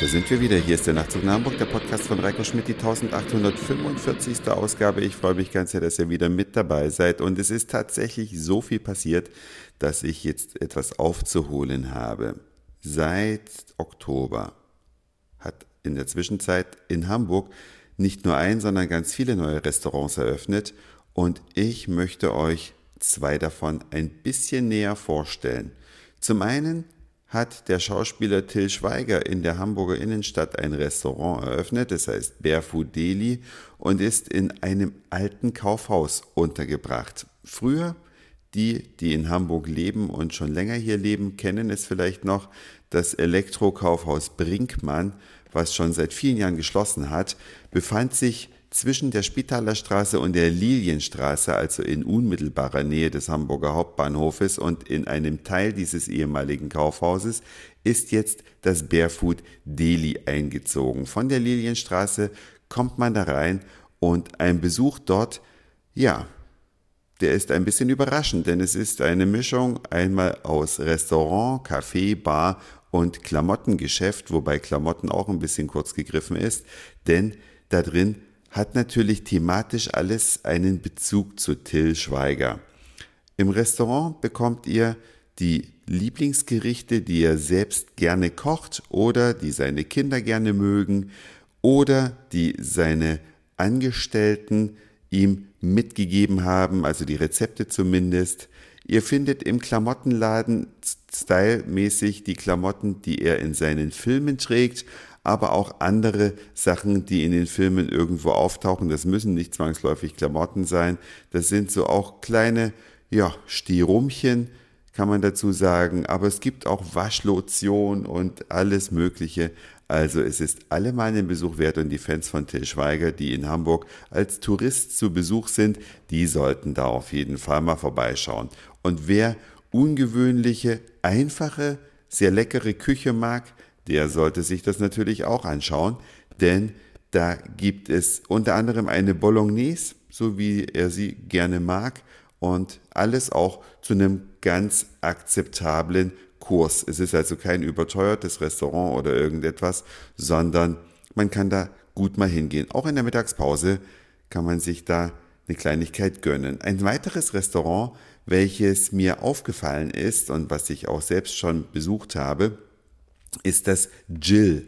Da sind wir wieder. Hier ist der Nachtzug nach Hamburg, der Podcast von Reiko Schmidt, die 1845. Ausgabe. Ich freue mich ganz sehr, dass ihr wieder mit dabei seid. Und es ist tatsächlich so viel passiert, dass ich jetzt etwas aufzuholen habe. Seit Oktober hat in der Zwischenzeit in Hamburg nicht nur ein, sondern ganz viele neue Restaurants eröffnet. Und ich möchte euch zwei davon ein bisschen näher vorstellen. Zum einen hat der Schauspieler Till Schweiger in der Hamburger Innenstadt ein Restaurant eröffnet, das heißt Barefoot Deli, und ist in einem alten Kaufhaus untergebracht. Früher, die, die in Hamburg leben und schon länger hier leben, kennen es vielleicht noch, das Elektrokaufhaus Brinkmann, was schon seit vielen Jahren geschlossen hat, befand sich zwischen der Spitaler Straße und der Lilienstraße, also in unmittelbarer Nähe des Hamburger Hauptbahnhofes und in einem Teil dieses ehemaligen Kaufhauses, ist jetzt das Barefoot Deli eingezogen. Von der Lilienstraße kommt man da rein und ein Besuch dort, ja, der ist ein bisschen überraschend, denn es ist eine Mischung einmal aus Restaurant, Café, Bar und Klamottengeschäft, wobei Klamotten auch ein bisschen kurz gegriffen ist, denn da drin hat natürlich thematisch alles einen Bezug zu Till Schweiger. Im Restaurant bekommt ihr die Lieblingsgerichte, die er selbst gerne kocht oder die seine Kinder gerne mögen oder die seine Angestellten ihm mitgegeben haben, also die Rezepte zumindest. Ihr findet im Klamottenladen stylmäßig die Klamotten, die er in seinen Filmen trägt aber auch andere Sachen, die in den Filmen irgendwo auftauchen. Das müssen nicht zwangsläufig Klamotten sein. Das sind so auch kleine, ja, Stirumchen, kann man dazu sagen. Aber es gibt auch Waschlotion und alles Mögliche. Also es ist allemal einen Besuch wert und die Fans von Till Schweiger, die in Hamburg als Tourist zu Besuch sind, die sollten da auf jeden Fall mal vorbeischauen. Und wer ungewöhnliche, einfache, sehr leckere Küche mag, der sollte sich das natürlich auch anschauen, denn da gibt es unter anderem eine Bolognese, so wie er sie gerne mag, und alles auch zu einem ganz akzeptablen Kurs. Es ist also kein überteuertes Restaurant oder irgendetwas, sondern man kann da gut mal hingehen. Auch in der Mittagspause kann man sich da eine Kleinigkeit gönnen. Ein weiteres Restaurant, welches mir aufgefallen ist und was ich auch selbst schon besucht habe, ist das Jill.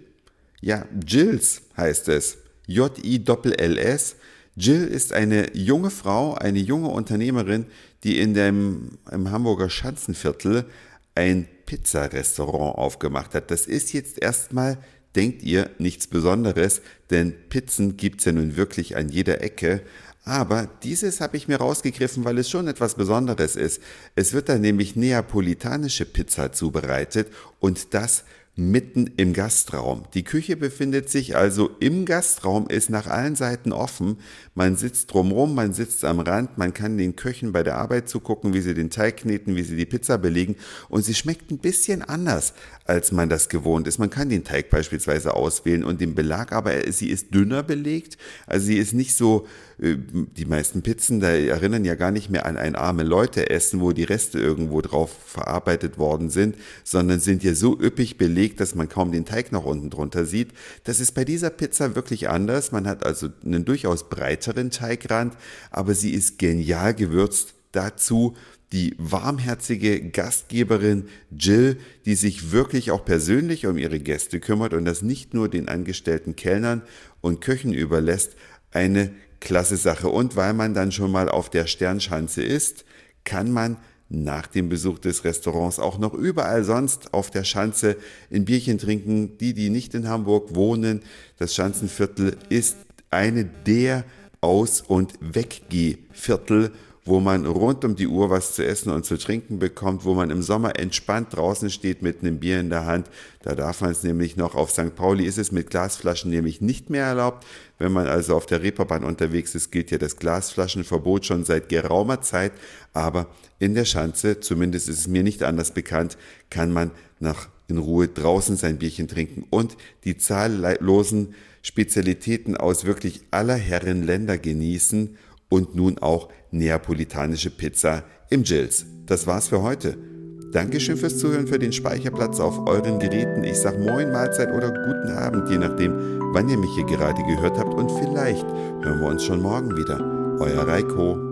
Ja, Jills heißt es. J-I-L-L-S. Jill ist eine junge Frau, eine junge Unternehmerin, die in dem im Hamburger Schanzenviertel ein Pizzarestaurant aufgemacht hat. Das ist jetzt erstmal, denkt ihr, nichts Besonderes, denn Pizzen gibt's ja nun wirklich an jeder Ecke. Aber dieses habe ich mir rausgegriffen, weil es schon etwas Besonderes ist. Es wird da nämlich neapolitanische Pizza zubereitet und das mitten im Gastraum. Die Küche befindet sich also im Gastraum, ist nach allen Seiten offen. Man sitzt drumherum, man sitzt am Rand, man kann den Köchen bei der Arbeit zugucken, wie sie den Teig kneten, wie sie die Pizza belegen. Und sie schmeckt ein bisschen anders, als man das gewohnt ist. Man kann den Teig beispielsweise auswählen und den Belag, aber sie ist dünner belegt. Also sie ist nicht so, äh, die meisten Pizzen, da erinnern ja gar nicht mehr an ein arme Leute essen, wo die Reste irgendwo drauf verarbeitet worden sind, sondern sind ja so üppig belegt, belegt, dass man kaum den Teig nach unten drunter sieht. Das ist bei dieser Pizza wirklich anders. Man hat also einen durchaus breiteren Teigrand, aber sie ist genial gewürzt. Dazu die warmherzige Gastgeberin Jill, die sich wirklich auch persönlich um ihre Gäste kümmert und das nicht nur den angestellten Kellnern und Köchen überlässt, eine klasse Sache. Und weil man dann schon mal auf der Sternschanze ist, kann man nach dem Besuch des Restaurants auch noch überall sonst auf der Schanze ein Bierchen trinken. Die, die nicht in Hamburg wohnen, das Schanzenviertel ist eine der Aus- und Weggehviertel wo man rund um die Uhr was zu essen und zu trinken bekommt, wo man im Sommer entspannt draußen steht mit einem Bier in der Hand. Da darf man es nämlich noch. Auf St. Pauli ist es mit Glasflaschen nämlich nicht mehr erlaubt. Wenn man also auf der Reeperbahn unterwegs ist, gilt ja das Glasflaschenverbot schon seit geraumer Zeit. Aber in der Schanze, zumindest ist es mir nicht anders bekannt, kann man nach in Ruhe draußen sein Bierchen trinken und die zahllosen Spezialitäten aus wirklich aller Herren Länder genießen und nun auch neapolitanische Pizza im Jills. Das war's für heute. Dankeschön fürs Zuhören, für den Speicherplatz auf euren Geräten. Ich sag Moin, Mahlzeit oder guten Abend, je nachdem, wann ihr mich hier gerade gehört habt. Und vielleicht hören wir uns schon morgen wieder. Euer Reiko.